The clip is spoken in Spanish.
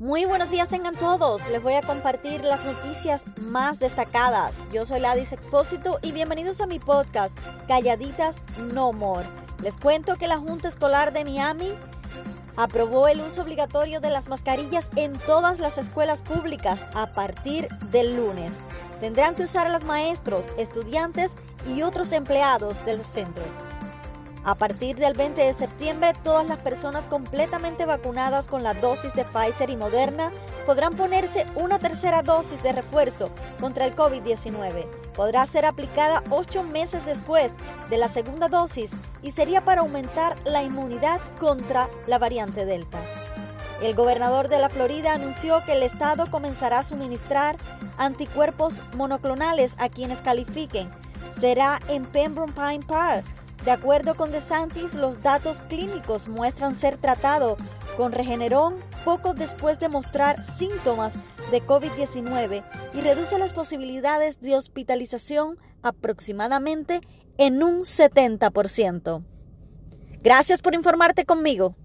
Muy buenos días tengan todos. Les voy a compartir las noticias más destacadas. Yo soy Ladis Expósito y bienvenidos a mi podcast Calladitas No More. Les cuento que la Junta Escolar de Miami aprobó el uso obligatorio de las mascarillas en todas las escuelas públicas a partir del lunes. Tendrán que usar a los maestros, estudiantes y otros empleados de los centros. A partir del 20 de septiembre, todas las personas completamente vacunadas con la dosis de Pfizer y Moderna podrán ponerse una tercera dosis de refuerzo contra el COVID-19. Podrá ser aplicada ocho meses después de la segunda dosis y sería para aumentar la inmunidad contra la variante Delta. El gobernador de la Florida anunció que el estado comenzará a suministrar anticuerpos monoclonales a quienes califiquen. Será en Pembroke Pine Park de acuerdo con DeSantis, los datos clínicos muestran ser tratado con Regeneron poco después de mostrar síntomas de COVID-19 y reduce las posibilidades de hospitalización aproximadamente en un 70%. Gracias por informarte conmigo.